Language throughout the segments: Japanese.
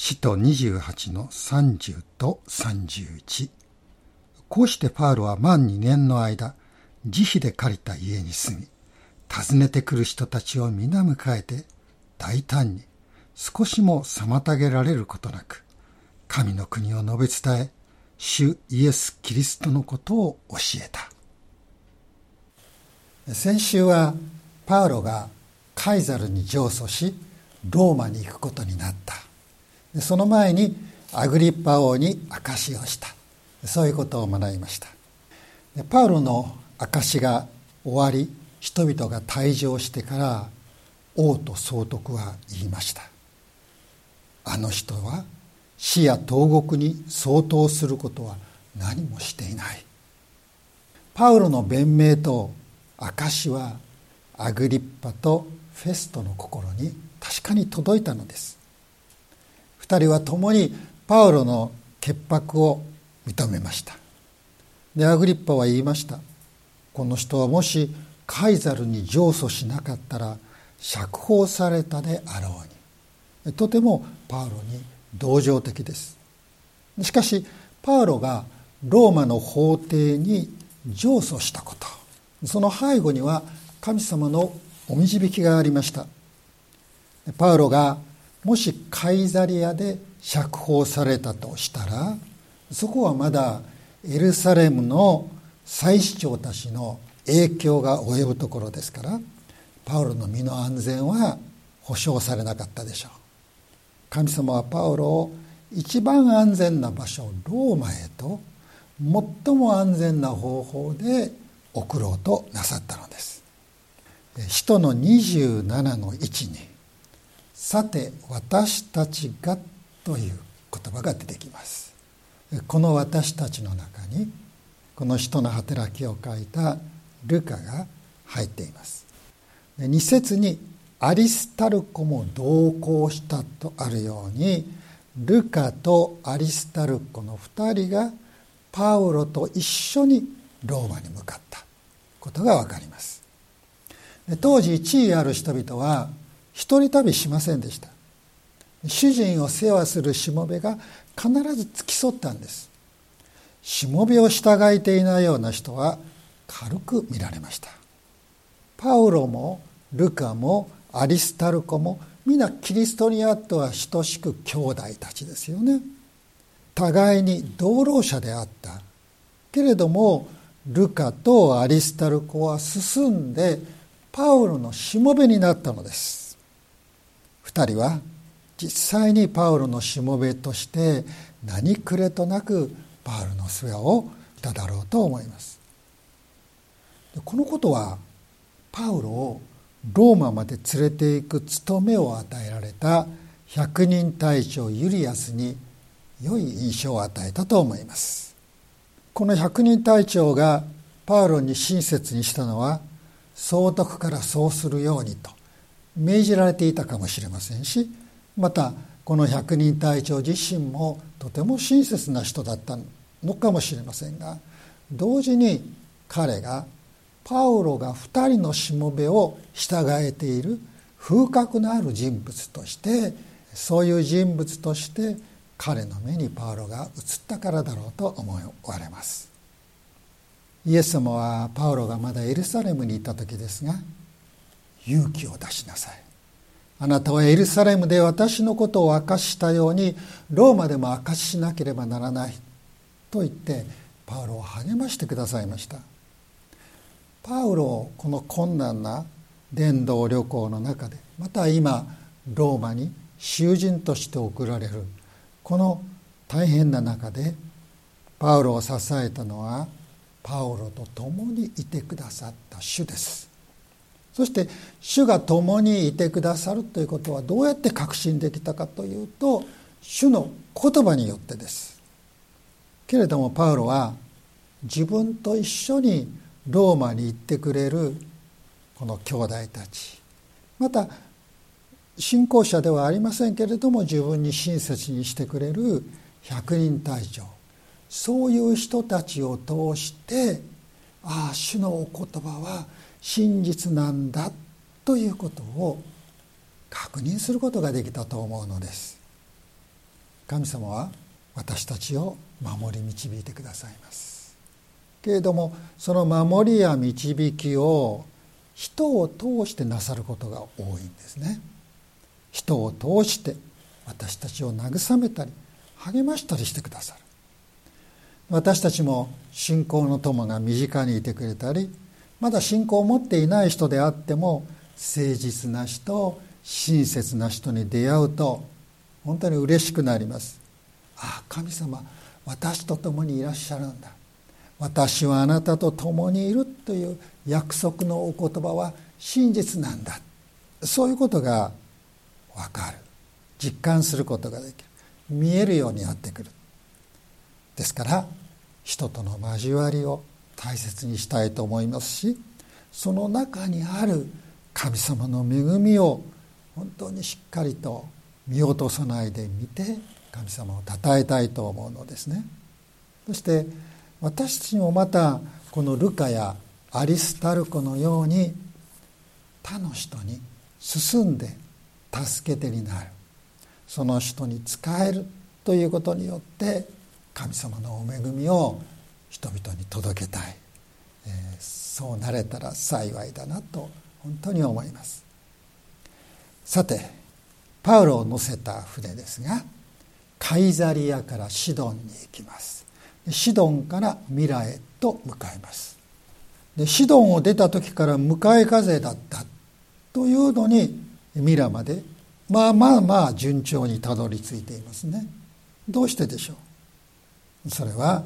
使徒28の30と31こうしてパウロは満2年の間自費で借りた家に住み訪ねてくる人たちを皆迎えて大胆に少しも妨げられることなく神の国を述べ伝え主イエス・キリストのことを教えた。先週はパウロがカイザルに上訴しローマに行くことになった。その前にアグリッパ王に証しをした。そういうことを学びました。パウロの証しが終わり人々が退場してから王と総督は言いました。あの人は死や投獄に相当することは何もしていない。パウロの弁明と証はアグリッパとフェストの心に確かに届いたのです。二人は共にパウロの潔白を認めました。でアグリッパは言いました。この人はもしカイザルに上訴しなかったら釈放されたであろうに。とてもパウロに同情的です。しかしパウロがローマの法廷に上訴したこと。その背後には神様のお導きがありました。パウロがもしカイザリアで釈放されたとしたらそこはまだエルサレムの祭司長たちの影響が及ぶところですからパウロの身の安全は保証されなかったでしょう。神様はパウロを一番安全な場所ローマへと最も安全な方法で送ろうとなさったのです。使徒の27の1に「さて私たちが」という言葉が出てきます。この私たちの中にこの人の働きを書いたルカが入っています。2節にアリスタルコも同行したとあるようにルカとアリスタルコの2人がパウロと一緒にローマに向かったことが分かります。当時地位ある人々は一人旅しませんでした。主人を世話するしもべが必ず付き添ったんです。しもべを従えていないような人は軽く見られました。パウロもルカもアリスタルコも皆キリストにあっては等しく兄弟たちですよね。互いに同労者であった。けれどもルカとアリスタルコは進んでパウロのしもべになったのです。二人は実際にパウロのしもべとして何くれとなくパウロの世話をしただろうと思います。このことはパウロをローマまで連れていく務めを与えられた百人隊長ユリアスに良い印象を与えたと思います。この百人隊長がパウロに親切にしたのは総督からそうするようにと。命じられていたかもしれませんしまたこの百人隊長自身もとても親切な人だったのかもしれませんが同時に彼がパウロが2人のしもべを従えている風格のある人物としてそういう人物として彼の目にパウロが映ったからだろうと思われます。イエス様はパウロがまだエルサレムにいた時ですが勇気を出しなさい。あなたはエルサレムで私のことを明かしたようにローマでも明かししなければならないと言ってパウロを励ましてくださいました。パウロをこの困難な伝道旅行の中でまた今ローマに囚人として送られるこの大変な中でパウロを支えたのはパウロと共にいてくださった主です。そして主が共にいてくださるということはどうやって確信できたかというと主の言葉によってです。けれどもパウロは自分と一緒にローマに行ってくれるこの兄弟たち。また信仰者ではありませんけれども自分に親切にしてくれる百人隊長そういう人たちを通してああ主のお言葉は真実なんだということを確認することができたと思うのです。神様は私たちを守り導いてくださいます。けれどもその守りや導きを人を通してなさることが多いんですね。人を通して私たちを慰めたり励ましたりしてくださる。私たちも信仰の友が身近にいてくれたりまだ信仰を持っていない人であっても誠実な人親切な人に出会うと本当に嬉しくなります。ああ神様私と共にいらっしゃるんだ。私はあなたと共にいるという約束のお言葉は真実なんだ。そういうことが分かる。実感することができる。見えるようになってくる。ですから人との交わりを大切にしたいと思いますしその中にある神様の恵みを本当にしっかりと見落とさないで見て神様を称えたいと思うのですね。そして私たちもまたこのルカやアリスタルコのように他の人に進んで助け手になる。その人に仕えるということによって神様のお恵みを人々に届けたい、えー、そうなれたら幸いだなと本当に思います。さてパウロを乗せた船ですがカイザリアからシドンに行きます。シドンからミラへと向かいます。でシドンを出た時から向かい風だったというのにミラまでまあまあまあ順調にたどり着いていますね。どうしてでしょう？それは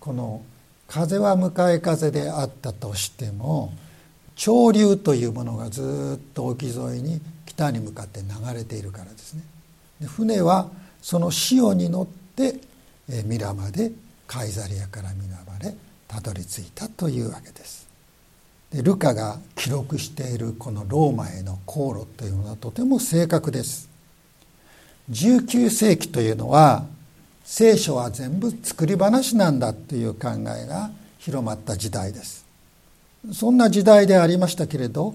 この風は向かい風であったとしても潮流というものがずっと沖沿いに北に向かって流れているからですね。で船はその潮に乗ってミラまでカイザリアからミラまでたどり着いたというわけです。でルカが記録しているこのローマへの航路というのはとても正確です。19世紀というのは聖書は全部作り話なんだという考えが広まった時代です。そんな時代でありましたけれど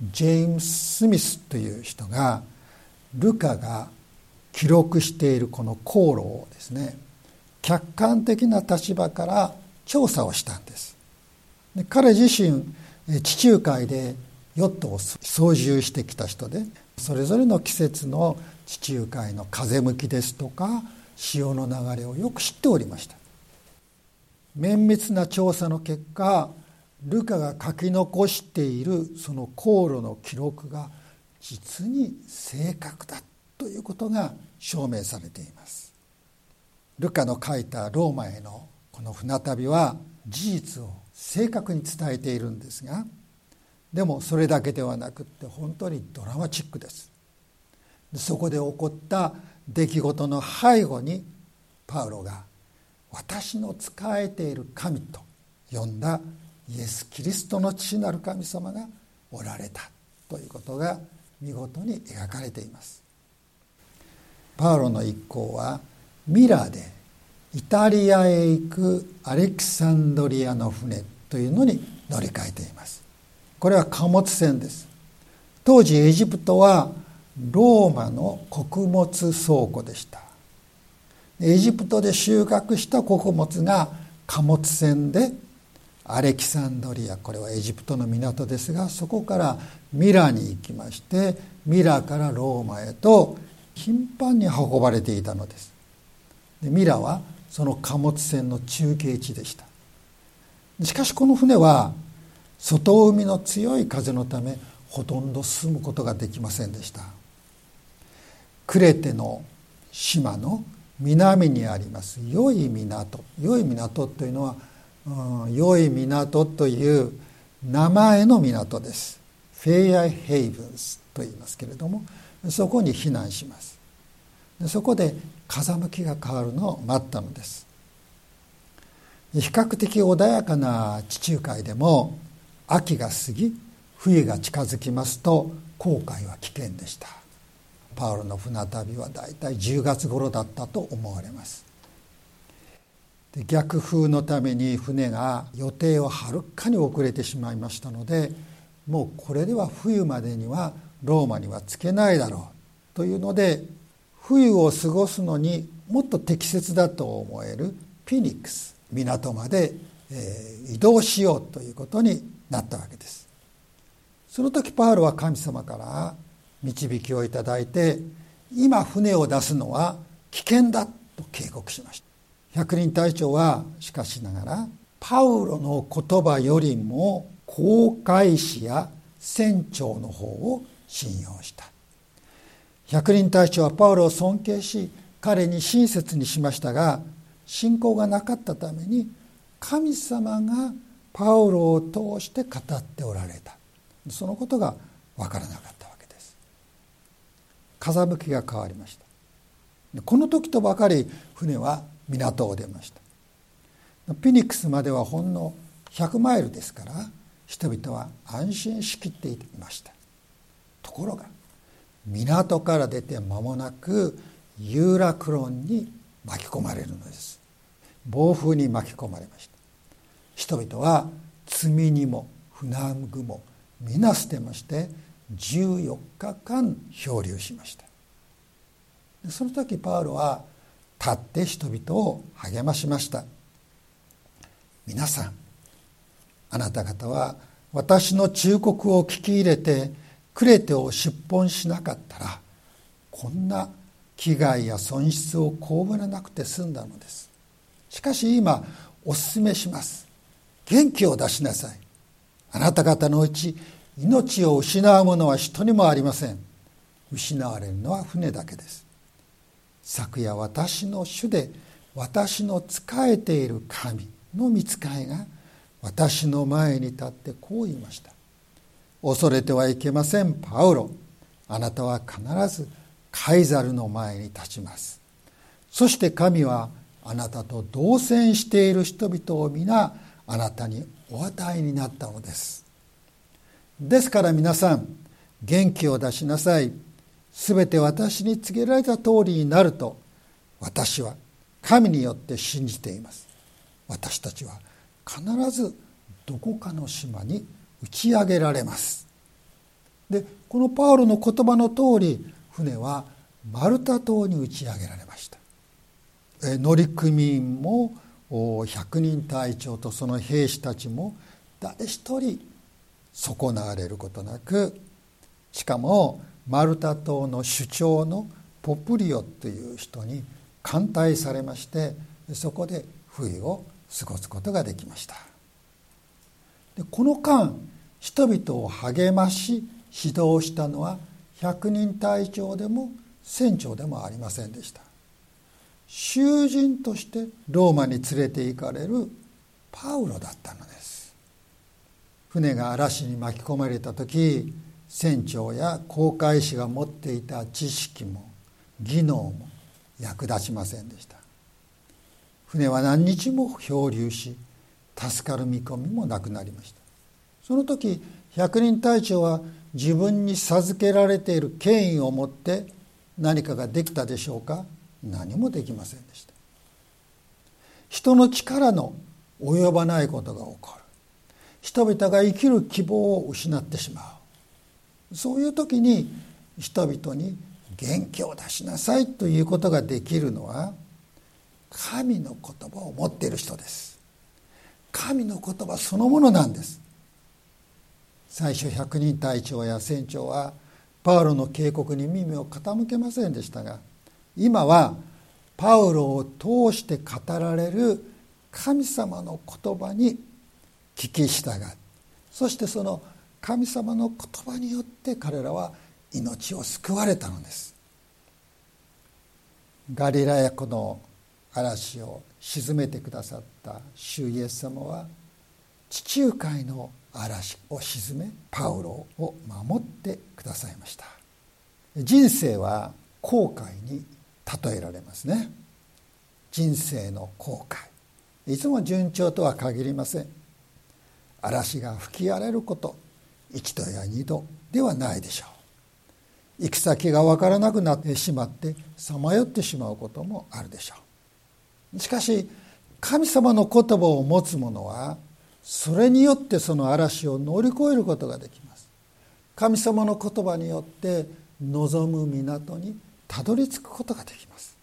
ジェームス・スミスという人がルカが記録しているこの航路をですね客観的な立場から調査をしたんです。で彼自身地中海でヨットを操縦してきた人でそれぞれの季節の地中海の風向きですとか潮の流れをよく知っておりました。綿密な調査の結果ルカが書き残しているその航路の記録が実に正確だということが証明されています。ルカの書いたローマへのこの船旅は事実を正確に伝えているんですがでもそれだけではなくって本当にドラマチックです。そこで起こった出来事の背後にパウロが私の仕えている神と呼んだイエス・キリストの父なる神様がおられたということが見事に描かれています。パウロの一行はミラーでイタリアへ行くアレキサンドリアの船というのに乗り換えています。これは貨物船です。当時エジプトはローマの穀物倉庫でした。エジプトで収穫した穀物が貨物船でアレキサンドリア。これはエジプトの港ですがそこからミラに行きましてミラからローマへと頻繁に運ばれていたのです。でミラはその貨物船の中継地でした。しかしこの船は外海の強い風のためほとんど進むことができませんでした。クレテの島の南にあります。良い港。良い港というのは、うん、良い港という名前の港です。フェイアイヘイブンスと言いますけれどもそこに避難します。そこで風向きが変わるのを待ったのです。比較的穏やかな地中海でも秋が過ぎ冬が近づきますと航海は危険でした。パウロの船旅はだいたい10月頃だったと思われます。で逆風のために船が予定をはるかに遅れてしまいましたのでもうこれでは冬までにはローマには着けないだろうというので冬を過ごすのにもっと適切だと思えるピニックス港まで、えー、移動しようということになったわけです。その時パウロは神様から導きをいただいて今船を出すのは危険だと警告しました。百人隊長はしかしながらパウロの言葉よりも航海士や船長の方を信用した。百人隊長はパウロを尊敬し彼に親切にしましたが信仰がなかったために神様がパウロを通して語っておられた。そのことが分からなかった。風向きが変わりました。この時とばかり船は港を出ました。ピニックスまではほんの100マイルですから人々は安心しきっていました。ところが港から出て間もなくユーラクロンに巻き込まれるのです。暴風に巻き込まれました。人々は罪にも船具も皆捨てまして14日間漂流しました。その時パウロは立って人々を励ましました。皆さんあなた方は私の忠告を聞き入れてクレテを出本しなかったらこんな危害や損失を被らなくて済んだのです。しかし今お勧めします。元気を出しなさい。あなた方のうち命を失うものは人にもありません。失われるのは船だけです。昨夜私の主で私の仕えている神の見つかいが私の前に立ってこう言いました。恐れてはいけませんパウロ。あなたは必ずカイザルの前に立ちます。そして神はあなたと同棲している人々を皆あなたにお与えになったのです。ですから皆さん元気を出しなさい。すべて私に告げられた通りになると私は神によって信じています。私たちは必ずどこかの島に打ち上げられます。でこのパウロの言葉の通り船はマルタ島に打ち上げられました。乗組員も百人隊長とその兵士たちも誰一人損なわれることなくしかもマルタ島の首長のポプリオという人に歓待されましてそこで冬を過ごすことができました。でこの間人々を励まし指導したのは百人隊長でも船長でもありませんでした。囚人としてローマに連れて行かれるパウロだったのです船が嵐に巻き込まれた時船長や航海士が持っていた知識も技能も役立ちませんでした。船は何日も漂流し助かる見込みもなくなりました。その時百人隊長は自分に授けられている権威を持って何かができたでしょうか？何もできませんでした。人の力の及ばないことが起こる。人々が生きる希望を失ってしまう。そういう時に人々に元気を出しなさいということができるのは神の言葉を持っている人です。神の言葉そのものなんです。最初百人隊長や船長はパウロの警告に耳を傾けませんでしたが今はパウロを通して語られる神様の言葉に聞き従うそしてその神様の言葉によって彼らは命を救われたのです。ガリラヤ湖の嵐を沈めてくださった主イエス様は地中海の嵐を沈めパウロを守ってくださいました。人生は後悔に例えられますね。人生の後悔。いつも順調とは限りません。嵐が吹き荒れること一度や二度ではないでしょう。行き先が分からなくなってしまってさまよってしまうこともあるでしょう。しかし神様の言葉を持つ者はそれによってその嵐を乗り越えることができます。神様の言葉によって望む港にたどり着くことができます。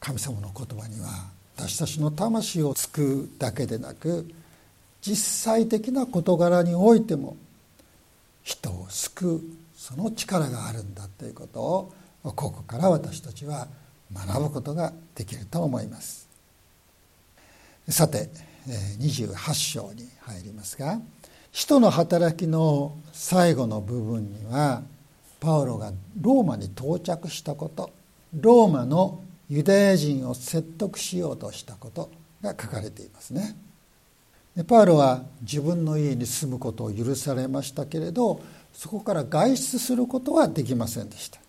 神様の言葉には私たちの魂を救うだけでなく実際的な事柄においても人を救うその力があるんだということをここから私たちは学ぶことができると思います。さて28章に入りますが使徒の働きの最後の部分にはパウロがローマに到着したことローマのユダヤ人を説得しようとしたことが書かれていますね。パウロは自分の家に住むことを許されましたけれどそこから外出することはできませんでした、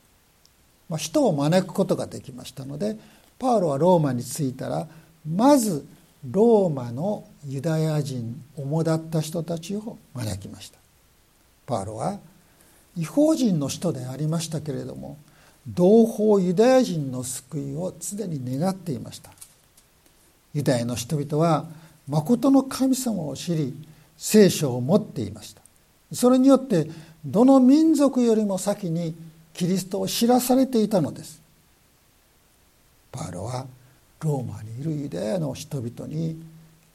まあ、人を招くことができましたのでパウロはローマに着いたらまずローマのユダヤ人主だった人たちを招きました。パウロは違法人の人でありましたけれども同胞ユダヤ人の救いを常に願っていました。ユダヤの人々は誠の神様を知り聖書を持っていました。それによってどの民族よりも先にキリストを知らされていたのです。パウロはローマにいるユダヤの人々に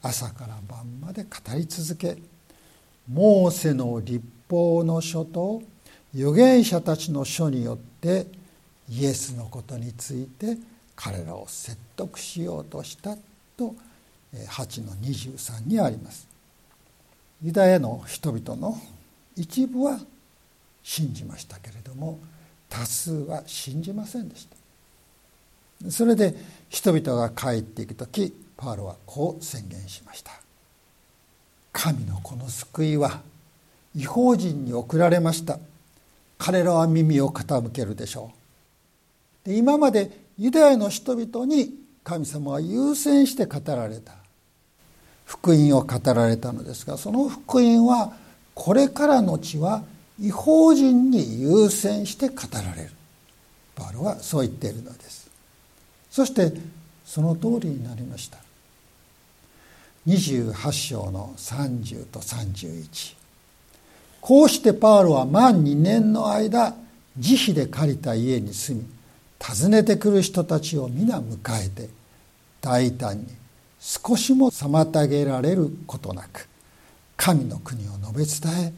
朝から晩まで語り続けモーセの立法の書と預言者たちの書によってイエスのことについて彼らを説得しようとしたと8の23にあります。ユダヤの人々の一部は信じましたけれども多数は信じませんでした。それで人々が帰っていく時パウロはこう宣言しました。神のこの救いは違法人に送られました。彼らは耳を傾けるでしょう。で今までユダヤの人々に神様は優先して語られた。福音を語られたのですがその福音はこれからの地は違法人に優先して語られる。パウロはそう言っているのです。そしてその通りになりました。28章の30と31こうしてパウロは満2年の間自費で借りた家に住み訪ねてくる人たちを皆迎えて大胆に少しも妨げられることなく神の国を述べ伝え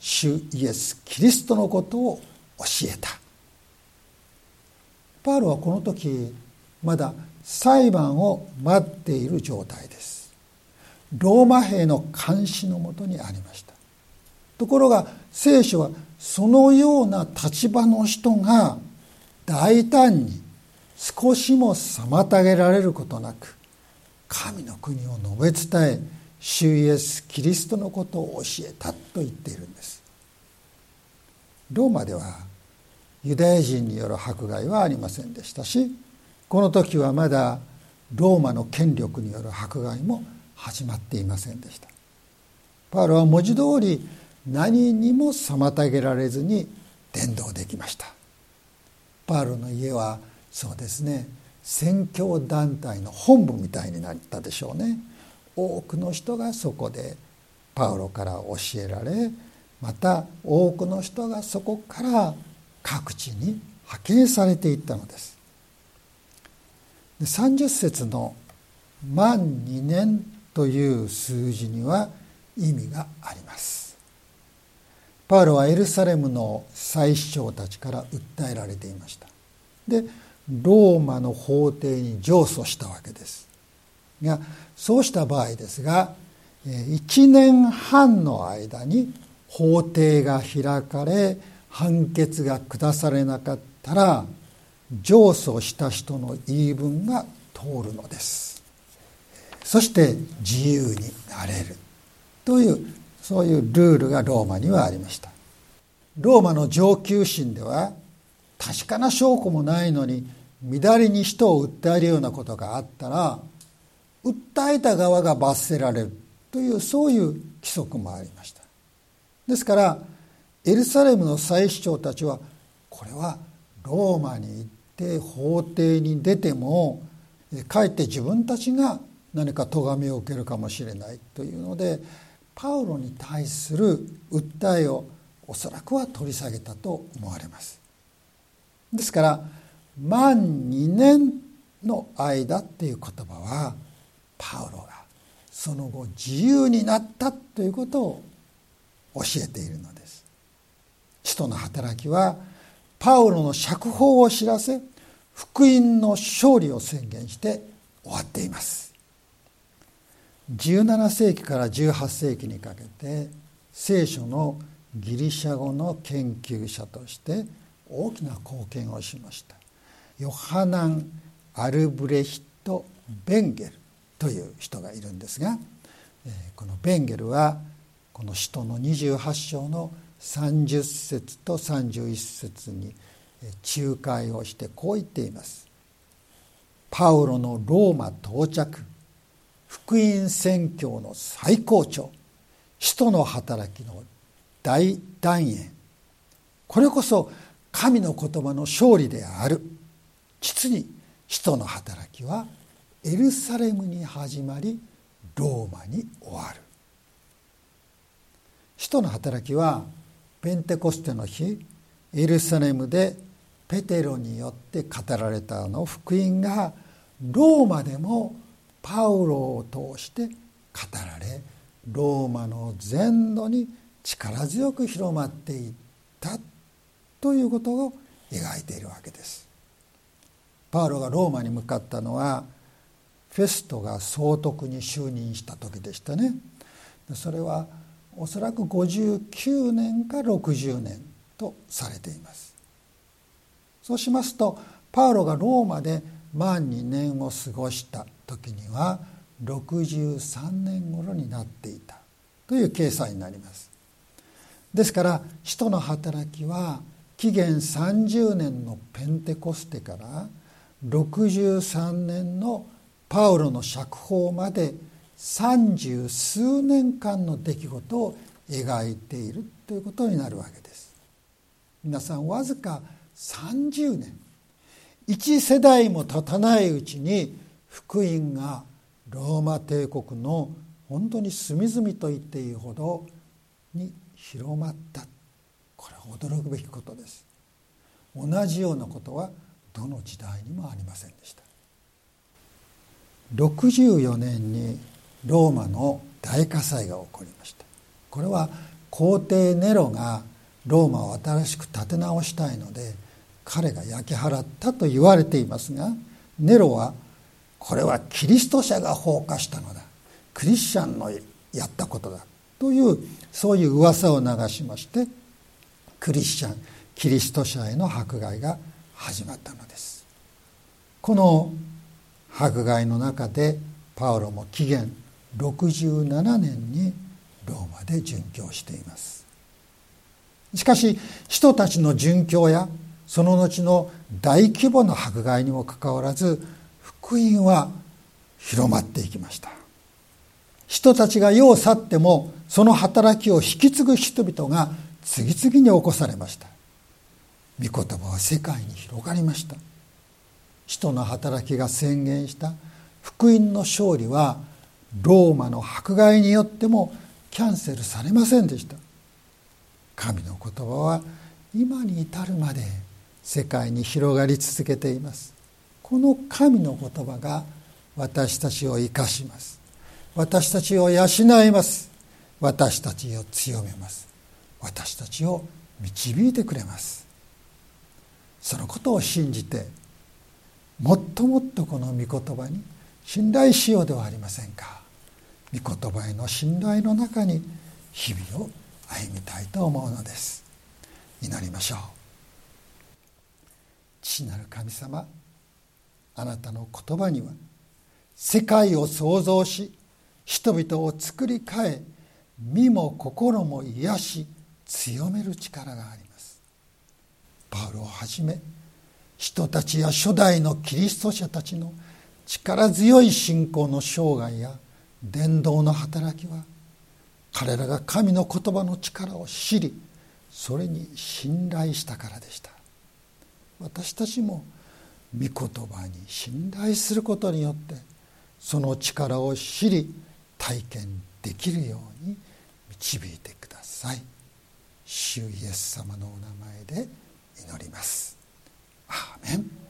主イエス・キリストのことを教えた。パウロはこの時まだ裁判を待っている状態です。ローマ兵の監視のもとにありました。ところが聖書はそのような立場の人が大胆に少しも妨げられることなく神の国を述べ伝え主イエス・キリストのことを教えたと言っているんです。ローマではユダヤ人による迫害はありませんでしたしこの時はまだローマの権力による迫害も始まっていませんでした。パウロは文字通り何にも妨げられずに伝道できました。パウロの家はそうですね。宣教団体の本部みたいになったでしょうね。多くの人がそこでパウロから教えられまた多くの人がそこから各地に派遣されていったのです。で30節の「満2年」という数字には意味があります。パウロはエルサレムの祭司長たちから訴えられていました。でローマの法廷に上訴したわけです。がそうした場合ですが1年半の間に法廷が開かれ判決が下されなかったら上訴した人の言い分が通るのです。そして自由になれる。というそういうルールがローマにはありました。ローマの上級審では確かな証拠もないのに乱れに人を訴えるようなことがあったら訴えた側が罰せられるというそういう規則もありました。ですからエルサレムの祭司長たちはこれはローマに行って法廷に出てもかえって自分たちが何か咎めを受けるかもしれないというのでパウロに対する訴えをおそらくは取り下げたと思われます。ですから満2年の間っていう言葉はパウロがその後自由になったということを教えているのです。使徒の働きはパウロの釈放を知らせ福音の勝利を宣言して終わっています。17世紀から18世紀にかけて聖書のギリシャ語の研究者として大きな貢献をしました。ヨハナン・アルブレヒト・ベンゲルという人がいるんですがこのベンゲルはこの使徒の28章の30節と31節に仲介をしてこう言っています。パウロのローマ到着福音宣教の最高潮使徒の働きの大団円これこそ神の言葉の勝利である。実に使徒の働きはエルサレムに始まりローマに終わる。使徒の働きはペンテコステの日エルサレムでペテロによって語られたあの福音がローマでもパウロを通して語られローマの全土に力強く広まっていったということを描いているわけです。パウロがローマに向かったのはフェストが総督に就任した時でしたね。それはおそらく59年か60年とされています。そうしますとパウロがローマで万2年を過ごした時には63年頃になっていたという計算になります。ですから使徒の働きは紀元30年のペンテコステから63年のパウロの釈放まで三十数年間の出来事を描いているということになるわけです。皆さんわずか30年。一世代も経たないうちに福音がローマ帝国の本当に隅々と言っていいほどに広まった。これは驚くべきことです。同じようなことはどの時代にもありませんでした。64年にローマの大火災が起こりました。これは皇帝ネロがローマを新しく建て直したいので彼が焼き払ったと言われていますがネロはこれはキリスト者が放火したのだ。クリスチャンのやったことだ。というそういう噂を流しましてクリスチャンキリスト者への迫害が始まったのです。この迫害の中でパウロも紀元67年にローマで殉教しています。しかし人たちの殉教やその後の大規模な迫害にもかかわらず福音は広まっていきました。人たちが世を去ってもその働きを引き継ぐ人々が次々に起こされました。御言葉は世界に広がりました。使徒の働きが宣言した。福音の勝利はローマの迫害によってもキャンセルされませんでした。神の言葉は今に至るまで世界に広がり続けています。この神の言葉が私たちを生かします。私たちを養います。私たちを強めます。私たちを導いてくれます。そのことを信じてもっともっとこの御言葉に信頼しようではありませんか。御言葉への信頼の中に日々を歩みたいと思うのです。祈りましょう。父なる神様あなたの言葉には世界を創造し人々を作り変え身も心も癒し強める力があります。パウロをはじめ人たちや初代のキリスト者たちの力強い信仰の生涯や伝道の働きは彼らが神の言葉の力を知りそれに信頼したからでした。私たちも御言葉に信頼することによってその力を知り体験できるように導いてください。主イエス様のお名前で祈ります。アーメン。